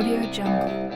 Audio Jungle.